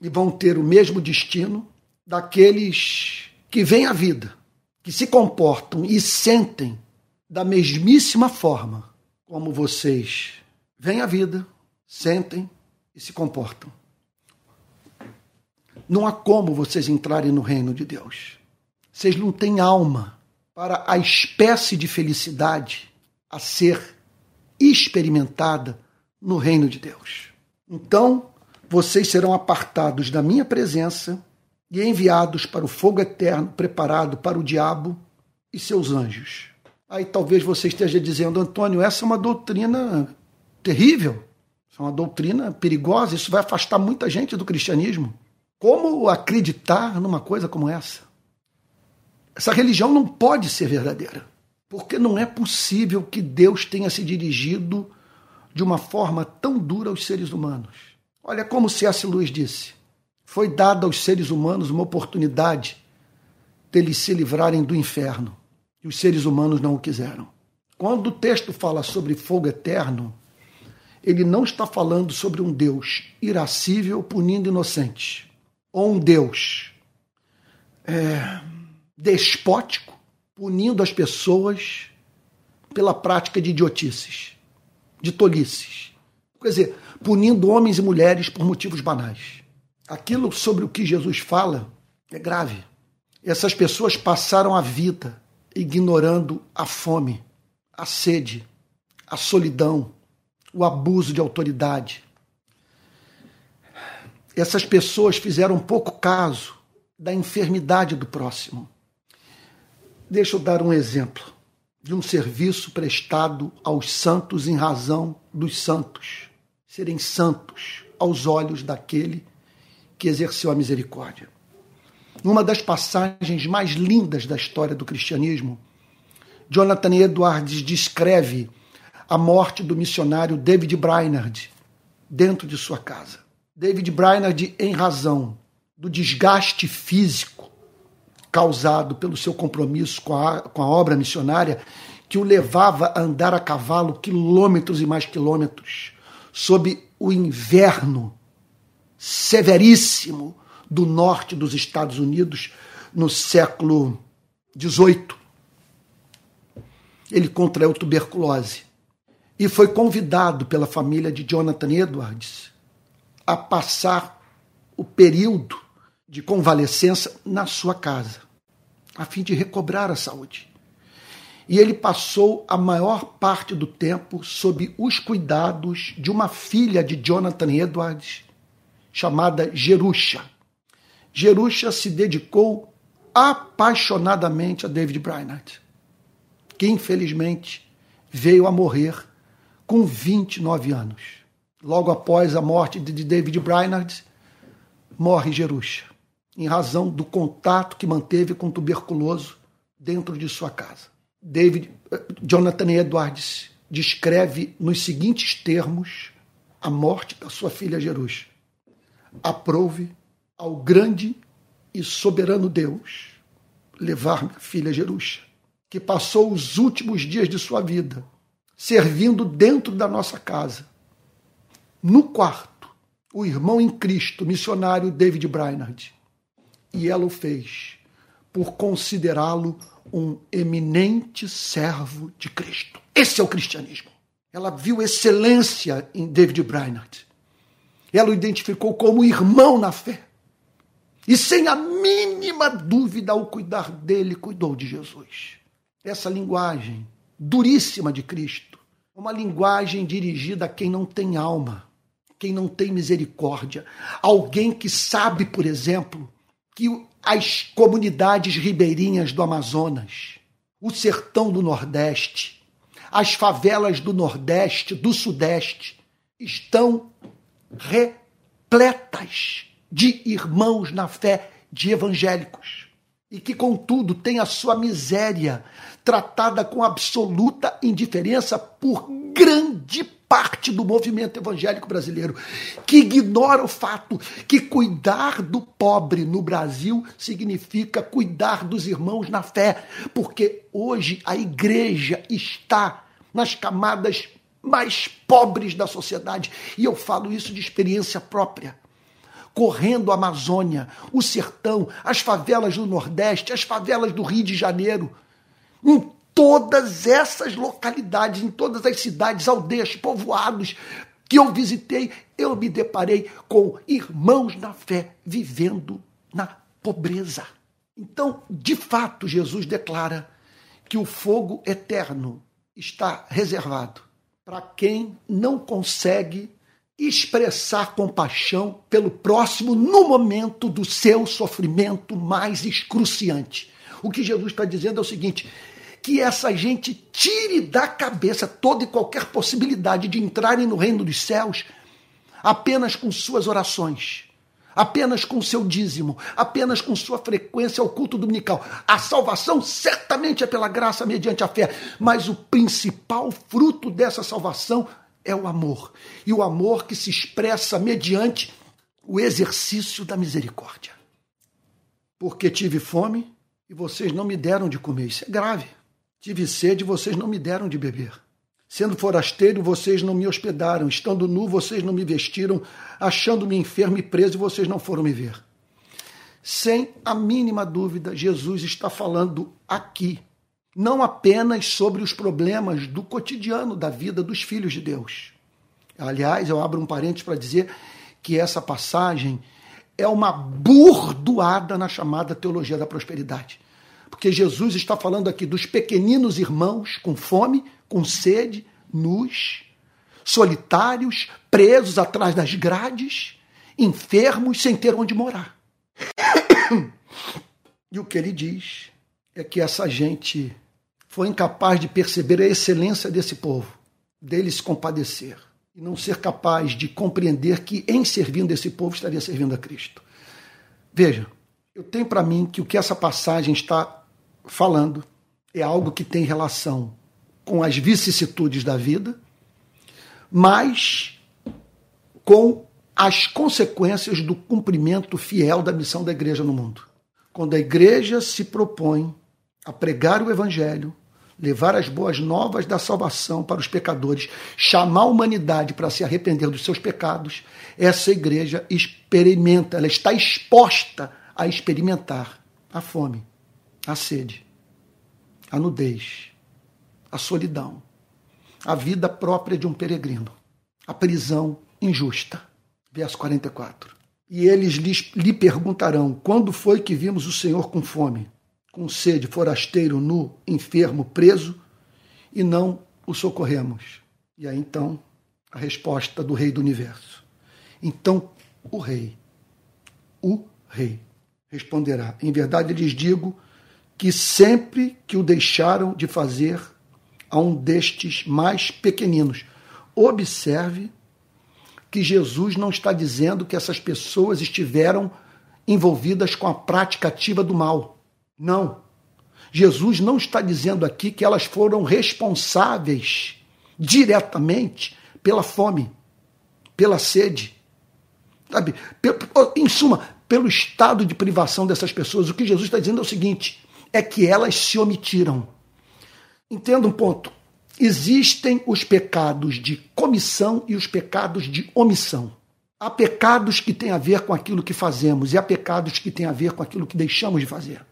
e vão ter o mesmo destino daqueles que vêm à vida, que se comportam e sentem da mesmíssima forma como vocês vêm à vida, sentem e se comportam. Não há como vocês entrarem no reino de Deus. Vocês não têm alma para a espécie de felicidade a ser experimentada no reino de Deus. Então, vocês serão apartados da minha presença e enviados para o fogo eterno preparado para o diabo e seus anjos. Aí talvez você esteja dizendo, Antônio, essa é uma doutrina terrível, é uma doutrina perigosa, isso vai afastar muita gente do cristianismo. Como acreditar numa coisa como essa? Essa religião não pode ser verdadeira, porque não é possível que Deus tenha se dirigido de uma forma tão dura aos seres humanos. Olha como C.S. Lewis disse: foi dada aos seres humanos uma oportunidade deles se livrarem do inferno, e os seres humanos não o quiseram. Quando o texto fala sobre fogo eterno, ele não está falando sobre um Deus irascível punindo inocentes ou um Deus é, despótico, punindo as pessoas pela prática de idiotices, de tolices. Quer dizer, punindo homens e mulheres por motivos banais. Aquilo sobre o que Jesus fala é grave. Essas pessoas passaram a vida ignorando a fome, a sede, a solidão, o abuso de autoridade, essas pessoas fizeram pouco caso da enfermidade do próximo. Deixa eu dar um exemplo de um serviço prestado aos santos em razão dos santos serem santos aos olhos daquele que exerceu a misericórdia. Numa das passagens mais lindas da história do cristianismo, Jonathan Edwards descreve a morte do missionário David Brainerd dentro de sua casa. David Brainerd, em razão do desgaste físico causado pelo seu compromisso com a, com a obra missionária, que o levava a andar a cavalo quilômetros e mais quilômetros, sob o inverno severíssimo do norte dos Estados Unidos no século XVIII. Ele contraiu tuberculose e foi convidado pela família de Jonathan Edwards a passar o período de convalescença na sua casa, a fim de recobrar a saúde. E ele passou a maior parte do tempo sob os cuidados de uma filha de Jonathan Edwards, chamada Jerusha. Jerusha se dedicou apaixonadamente a David Brainerd, que infelizmente veio a morrer com 29 anos logo após a morte de David Brainerd, morre Jerusha, em razão do contato que manteve com tuberculoso dentro de sua casa. David, eh, Jonathan Edwards descreve nos seguintes termos a morte da sua filha Jerusha. Aprove ao grande e soberano Deus levar minha filha Jerusha, que passou os últimos dias de sua vida servindo dentro da nossa casa, no quarto, o irmão em Cristo, missionário David Brainerd. E ela o fez por considerá-lo um eminente servo de Cristo. Esse é o cristianismo. Ela viu excelência em David Brainerd. Ela o identificou como irmão na fé. E sem a mínima dúvida, ao cuidar dele, cuidou de Jesus. Essa linguagem duríssima de Cristo, uma linguagem dirigida a quem não tem alma, quem não tem misericórdia. Alguém que sabe, por exemplo, que as comunidades ribeirinhas do Amazonas, o sertão do Nordeste, as favelas do Nordeste, do Sudeste, estão repletas de irmãos na fé, de evangélicos. E que, contudo, tem a sua miséria tratada com absoluta indiferença por grande parte do movimento evangélico brasileiro, que ignora o fato que cuidar do pobre no Brasil significa cuidar dos irmãos na fé, porque hoje a igreja está nas camadas mais pobres da sociedade, e eu falo isso de experiência própria correndo a Amazônia, o sertão, as favelas do Nordeste, as favelas do Rio de Janeiro. Em todas essas localidades, em todas as cidades, aldeias, povoados que eu visitei, eu me deparei com irmãos na fé vivendo na pobreza. Então, de fato, Jesus declara que o fogo eterno está reservado para quem não consegue expressar compaixão pelo próximo no momento do seu sofrimento mais excruciante. O que Jesus está dizendo é o seguinte: que essa gente tire da cabeça toda e qualquer possibilidade de entrarem no reino dos céus apenas com suas orações, apenas com seu dízimo, apenas com sua frequência ao culto dominical. A salvação certamente é pela graça mediante a fé, mas o principal fruto dessa salvação é o amor. E o amor que se expressa mediante o exercício da misericórdia. Porque tive fome e vocês não me deram de comer. Isso é grave. Tive sede e vocês não me deram de beber. Sendo forasteiro, vocês não me hospedaram. Estando nu, vocês não me vestiram. Achando-me enfermo e preso, vocês não foram me ver. Sem a mínima dúvida, Jesus está falando aqui não apenas sobre os problemas do cotidiano da vida dos filhos de Deus. Aliás, eu abro um parênteses para dizer que essa passagem é uma burdoada na chamada teologia da prosperidade. Porque Jesus está falando aqui dos pequeninos irmãos com fome, com sede, nus, solitários, presos atrás das grades, enfermos, sem ter onde morar. *coughs* E o que ele diz é que essa gente foi incapaz de perceber a excelência desse povo, dele se compadecer e não ser capaz de compreender que, em servindo esse povo, estaria servindo a Cristo. Veja, eu tenho para mim que o que essa passagem está falando é algo que tem relação com as vicissitudes da vida, mas com as consequências do cumprimento fiel da missão da igreja no mundo. Quando a igreja se propõe a pregar o evangelho, levar as boas novas da salvação para os pecadores, chamar a humanidade para se arrepender dos seus pecados, essa igreja experimenta, ela está exposta a experimentar a fome, a sede, a nudez, a solidão, a vida própria de um peregrino, a prisão injusta. Verso 44. E eles lhe perguntarão: quando foi que vimos o Senhor com fome? Com sede, forasteiro, nu, enfermo, preso, e não o socorremos. E aí então a resposta do Rei do Universo. Então o Rei, o Rei, responderá: Em verdade lhes digo que sempre que o deixaram de fazer a um destes mais pequeninos, observe que Jesus não está dizendo que essas pessoas estiveram envolvidas com a prática ativa do mal. Não. Jesus não está dizendo aqui que elas foram responsáveis diretamente pela fome, pela sede. Sabe? Em suma, pelo estado de privação dessas pessoas. O que Jesus está dizendo é o seguinte: é que elas se omitiram. Entenda um ponto. Existem os pecados de comissão e os pecados de omissão. Há pecados que têm a ver com aquilo que fazemos e há pecados que têm a ver com aquilo que deixamos de fazer.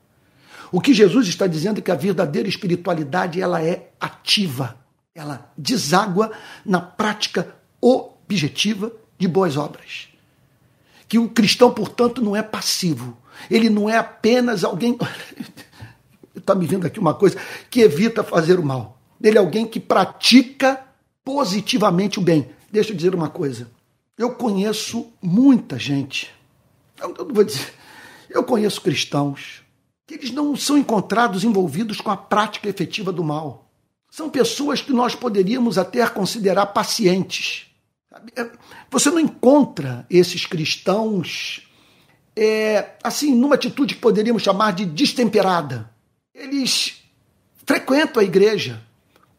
O que Jesus está dizendo é que a verdadeira espiritualidade ela é ativa, ela deságua na prática objetiva de boas obras. Que o cristão, portanto, não é passivo. Ele não é apenas alguém. Está *laughs* me vindo aqui uma coisa que evita fazer o mal. Ele é alguém que pratica positivamente o bem. Deixa eu dizer uma coisa. Eu conheço muita gente. Eu, eu vou dizer. Eu conheço cristãos que eles não são encontrados envolvidos com a prática efetiva do mal. São pessoas que nós poderíamos até considerar pacientes. É, você não encontra esses cristãos é, assim, numa atitude que poderíamos chamar de destemperada. Eles frequentam a igreja,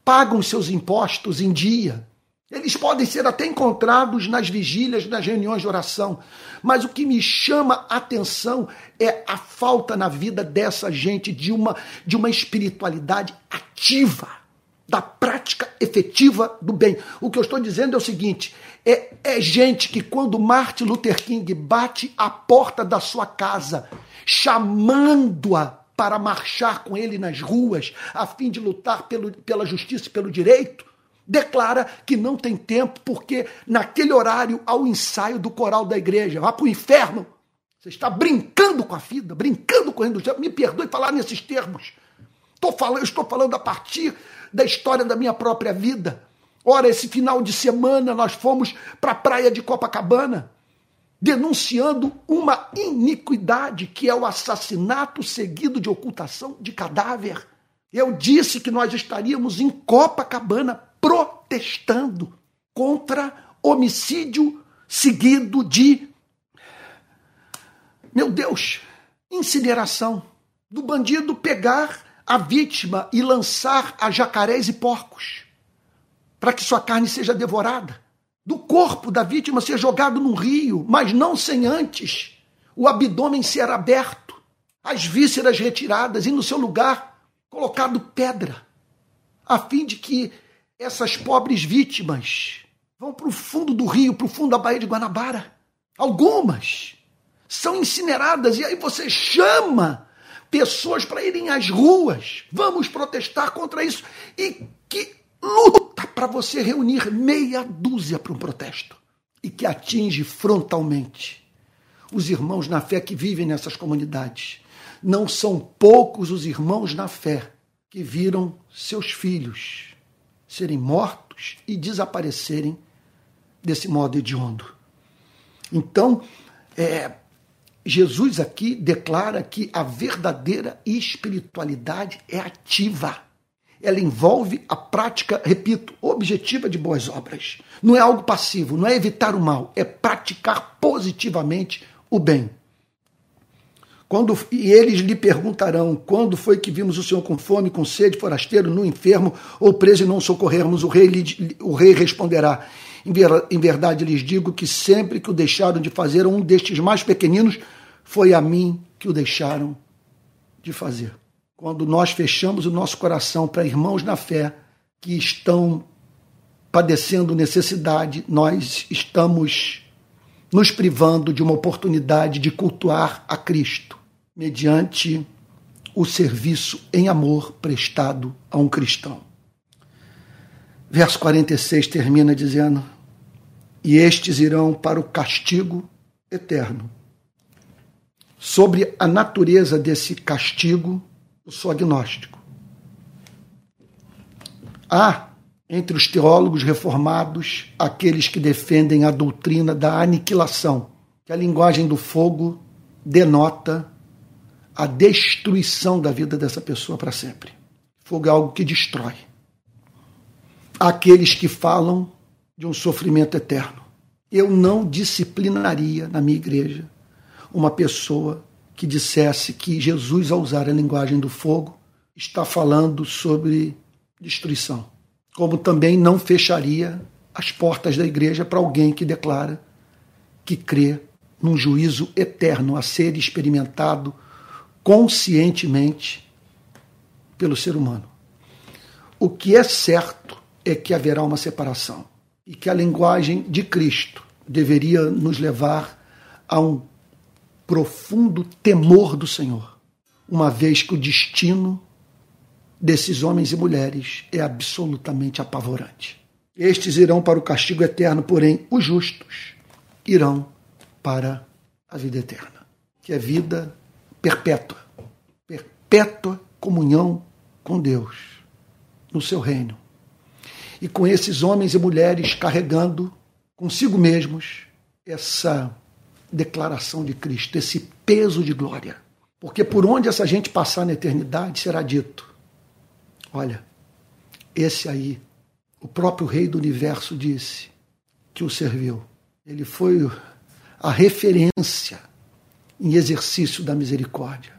pagam seus impostos em dia. Eles podem ser até encontrados nas vigílias, nas reuniões de oração. Mas o que me chama a atenção é a falta na vida dessa gente de uma, de uma espiritualidade ativa, da prática efetiva do bem. O que eu estou dizendo é o seguinte: é, é gente que, quando Martin Luther King bate a porta da sua casa, chamando-a para marchar com ele nas ruas, a fim de lutar pelo, pela justiça e pelo direito, declara que não tem tempo, porque naquele horário há o ensaio do coral da igreja. Vá para o inferno. Você está brincando com a vida, brincando com o do céu. Me perdoe falar nesses termos. Estou falando, estou falando a partir da história da minha própria vida. Ora, esse final de semana nós fomos para a praia de Copacabana denunciando uma iniquidade que é o assassinato seguido de ocultação de cadáver. Eu disse que nós estaríamos em Copacabana protestando contra homicídio seguido de, meu Deus, incineração. Do bandido pegar a vítima e lançar a jacarés e porcos para que sua carne seja devorada do corpo da vítima ser jogado num rio, mas não sem antes o abdômen ser aberto, as vísceras retiradas e no seu lugar colocado pedra, a fim de que essas pobres vítimas vão para o fundo do rio, para o fundo da Baía de Guanabara. Algumas são incineradas e aí você chama pessoas para irem às ruas. Vamos protestar contra isso. E que luta para você reunir meia dúzia para um protesto e que atinge frontalmente os irmãos na fé que vivem nessas comunidades. Não são poucos os irmãos na fé que viram seus filhos serem mortos e desaparecerem desse modo hediondo. Então, é, Jesus aqui declara que a verdadeira espiritualidade é ativa ela envolve a prática, repito, objetiva de boas obras. Não é algo passivo, não é evitar o mal, é praticar positivamente o bem. Quando, e eles lhe perguntarão: quando foi que vimos o Senhor com fome, com sede, forasteiro, no enfermo ou preso e não socorrermos? O rei, lhe, o rei responderá: em verdade lhes digo que sempre que o deixaram de fazer um destes mais pequeninos, foi a mim que o deixaram de fazer quando nós fechamos o nosso coração para irmãos na fé que estão padecendo necessidade, nós estamos nos privando de uma oportunidade de cultuar a Cristo, mediante o serviço em amor prestado a um cristão. Verso 46 termina dizendo: E estes irão para o castigo eterno. Sobre a natureza desse castigo, eu sou agnóstico. Há entre os teólogos reformados aqueles que defendem a doutrina da aniquilação, que a linguagem do fogo denota a destruição da vida dessa pessoa para sempre. Fogo é algo que destrói. Aqueles que falam de um sofrimento eterno. Eu não disciplinaria na minha igreja uma pessoa que dissesse que Jesus, ao usar a linguagem do fogo, está falando sobre destruição. Como também não fecharia as portas da igreja para alguém que declara que crê num juízo eterno a ser experimentado conscientemente pelo ser humano. O que é certo é que haverá uma separação e que a linguagem de Cristo deveria nos levar a um profundo temor do Senhor, uma vez que o destino desses homens e mulheres é absolutamente apavorante. Estes irão para o castigo eterno, porém os justos irão para a vida eterna, que é vida perpétua, perpétua comunhão com Deus no seu reino. E com esses homens e mulheres carregando consigo mesmos essa declaração de Cristo, esse peso de glória. Porque por onde essa gente passar na eternidade será dito: olha, esse aí, o próprio Rei do universo disse que o serviu. Ele foi a referência em exercício da misericórdia.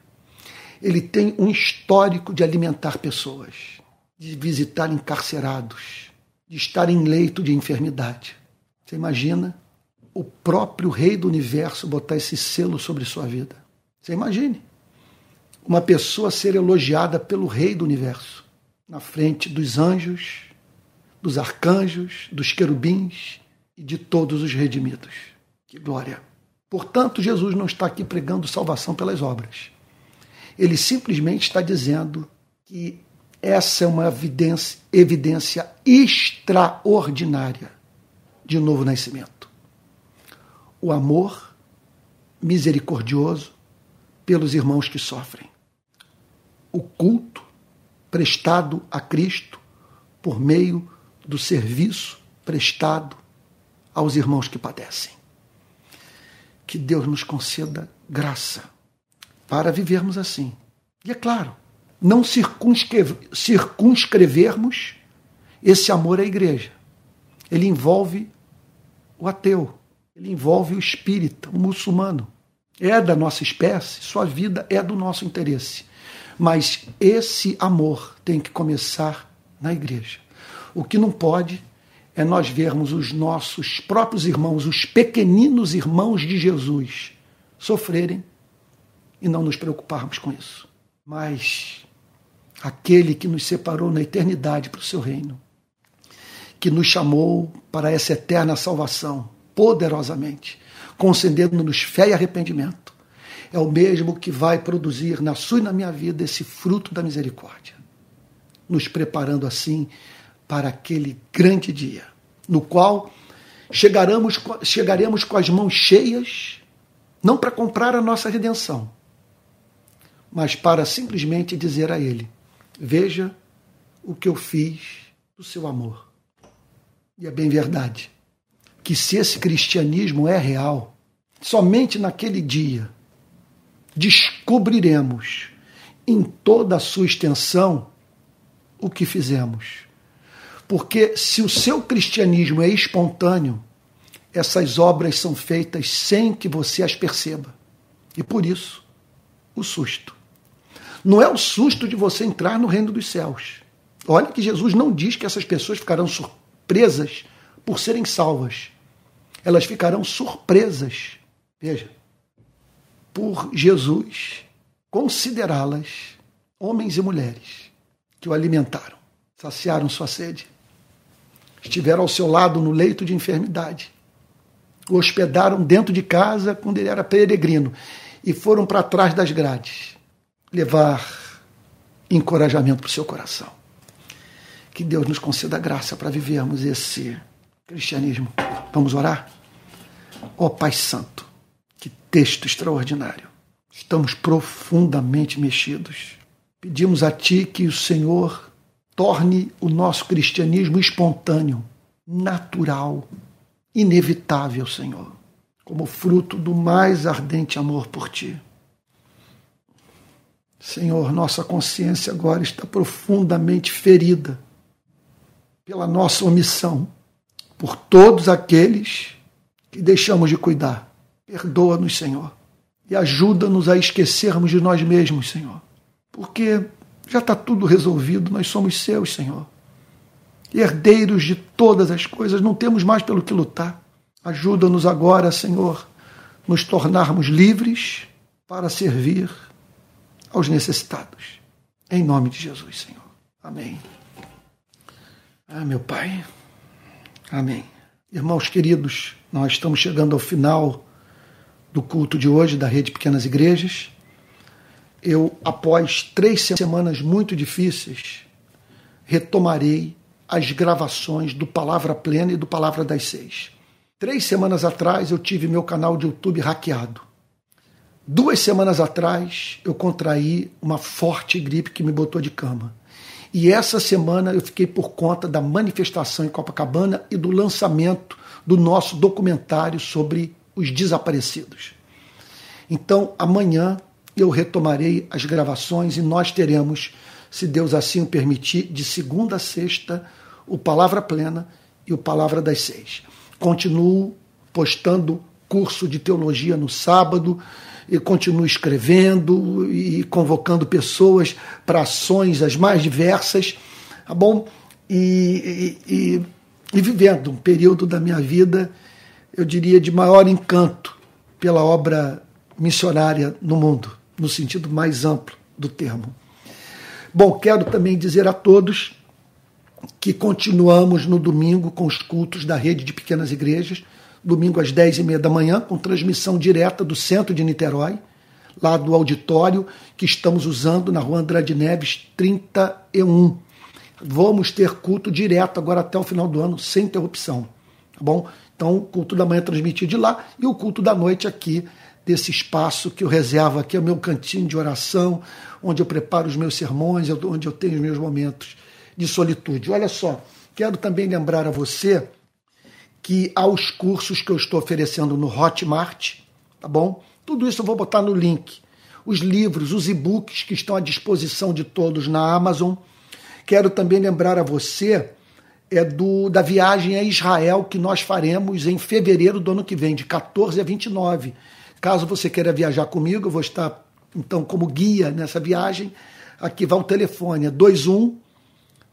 Ele tem um histórico de alimentar pessoas, de visitar encarcerados, de estar em leito de enfermidade. Você imagina o próprio Rei do Universo botar esse selo sobre sua vida? Você imagine uma pessoa ser elogiada pelo Rei do Universo, na frente dos anjos, dos arcanjos, dos querubins e de todos os redimidos. Que glória! Portanto, Jesus não está aqui pregando salvação pelas obras. Ele simplesmente está dizendo que essa é uma evidência, evidência extraordinária de novo nascimento. O amor misericordioso pelos irmãos que sofrem. O culto prestado a Cristo por meio do serviço prestado aos irmãos que padecem. Que Deus nos conceda graça para vivermos assim. E é claro, não circunscrevermos esse amor à igreja. Ele envolve o ateu, ele envolve o espírita, o muçulmano. É da nossa espécie, sua vida é do nosso interesse. Mas esse amor tem que começar na igreja. O que não pode é nós vermos os nossos próprios irmãos, os pequeninos irmãos de Jesus, sofrerem e não nos preocuparmos com isso. Mas aquele que nos separou na eternidade para o seu reino, que nos chamou para essa eterna salvação, poderosamente, concedendo-nos fé e arrependimento, é o mesmo que vai produzir na sua e na minha vida esse fruto da misericórdia, nos preparando assim para aquele grande dia, no qual chegaremos, chegaremos com as mãos cheias, não para comprar a nossa redenção, mas para simplesmente dizer a Ele: Veja o que eu fiz do seu amor. E é bem verdade que se esse cristianismo é real, somente naquele dia descobriremos em toda a sua extensão o que fizemos. Porque se o seu cristianismo é espontâneo, essas obras são feitas sem que você as perceba. E por isso, o susto. Não é o susto de você entrar no reino dos céus. Olha que Jesus não diz que essas pessoas ficarão surpresas por serem salvas. Elas ficarão surpresas, veja, por Jesus considerá-las homens e mulheres que o alimentaram, saciaram sua sede, estiveram ao seu lado no leito de enfermidade, o hospedaram dentro de casa quando ele era peregrino e foram para trás das grades levar encorajamento para o seu coração. Que Deus nos conceda graça para vivermos esse cristianismo. Vamos orar? Ó oh, Pai Santo, que texto extraordinário. Estamos profundamente mexidos. Pedimos a Ti que o Senhor torne o nosso cristianismo espontâneo, natural, inevitável, Senhor, como fruto do mais ardente amor por Ti. Senhor, nossa consciência agora está profundamente ferida pela nossa omissão, por todos aqueles que deixamos de cuidar. Perdoa-nos, Senhor, e ajuda-nos a esquecermos de nós mesmos, Senhor, porque já está tudo resolvido, nós somos seus, Senhor. Herdeiros de todas as coisas, não temos mais pelo que lutar. Ajuda-nos agora, Senhor, nos tornarmos livres para servir aos necessitados. Em nome de Jesus, Senhor. Amém. Ah, meu Pai. Amém. Irmãos queridos, nós estamos chegando ao final do culto de hoje da Rede Pequenas Igrejas. Eu, após três semanas muito difíceis, retomarei as gravações do Palavra Plena e do Palavra das Seis. Três semanas atrás eu tive meu canal de YouTube hackeado. Duas semanas atrás, eu contraí uma forte gripe que me botou de cama. E essa semana eu fiquei por conta da manifestação em Copacabana e do lançamento do nosso documentário sobre os desaparecidos. Então, amanhã eu retomarei as gravações e nós teremos, se Deus assim o permitir, de segunda a sexta, o Palavra Plena e o Palavra das Seis. Continuo postando curso de teologia no sábado, e continuo escrevendo e convocando pessoas para ações as mais diversas, tá bom? E, e, e, vivendo um período da minha vida, eu diria, de maior encanto pela obra missionária no mundo, no sentido mais amplo do termo. Bom, quero também dizer a todos que continuamos no domingo com os cultos da rede de pequenas igrejas, domingo às 10 e meia da manhã, com transmissão direta do centro de Niterói, lá do auditório que estamos usando na rua Andrade Neves 31. Vamos ter culto direto agora até o final do ano, sem interrupção. Tá bom? Então, o culto da manhã é transmitido de lá e o culto da noite aqui, desse espaço que eu reservo aqui, é o meu cantinho de oração, onde eu preparo os meus sermões, onde eu tenho os meus momentos de solitude. Olha só, quero também lembrar a você que há os cursos que eu estou oferecendo no Hotmart, tá bom? Tudo isso eu vou botar no link. Os livros, os e-books que estão à disposição de todos na Amazon. Quero também lembrar a você é do da viagem a Israel que nós faremos em fevereiro do ano que vem, de 14 a 29. Caso você queira viajar comigo, eu vou estar então como guia nessa viagem. Aqui vai o telefone, é 21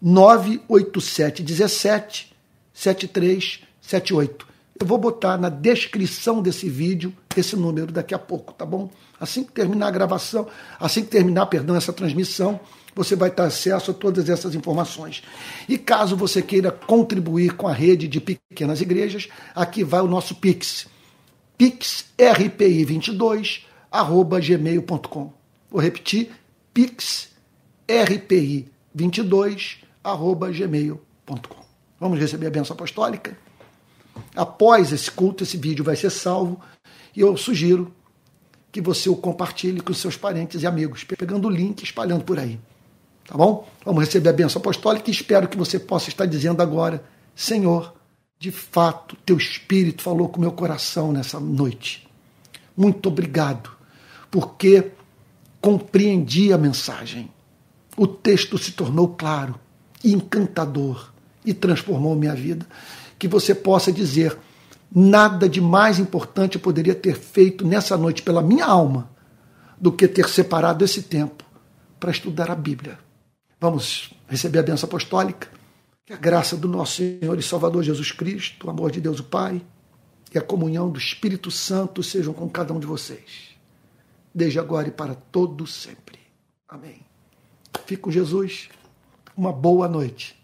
987 17 7378. Eu vou botar na descrição desse vídeo esse número daqui a pouco, tá bom? Assim que terminar a gravação, assim que terminar, perdão, essa transmissão, você vai ter acesso a todas essas informações. E caso você queira contribuir com a rede de pequenas igrejas, aqui vai o nosso Pix. Pixrpi22 gmail.com. Vou repetir, pixrpi22 gmail.com. Vamos receber a benção apostólica? Após esse culto, esse vídeo vai ser salvo e eu sugiro que você o compartilhe com seus parentes e amigos, pegando o link e espalhando por aí. Tá bom? Vamos receber a benção apostólica e espero que você possa estar dizendo agora: Senhor, de fato, teu espírito falou com meu coração nessa noite. Muito obrigado, porque compreendi a mensagem. O texto se tornou claro encantador e transformou minha vida. Que você possa dizer: nada de mais importante eu poderia ter feito nessa noite pela minha alma do que ter separado esse tempo para estudar a Bíblia. Vamos receber a benção apostólica. Que a graça do nosso Senhor e Salvador Jesus Cristo, o amor de Deus o Pai e a comunhão do Espírito Santo sejam com cada um de vocês, desde agora e para todo sempre. Amém. Fique com Jesus. Uma boa noite.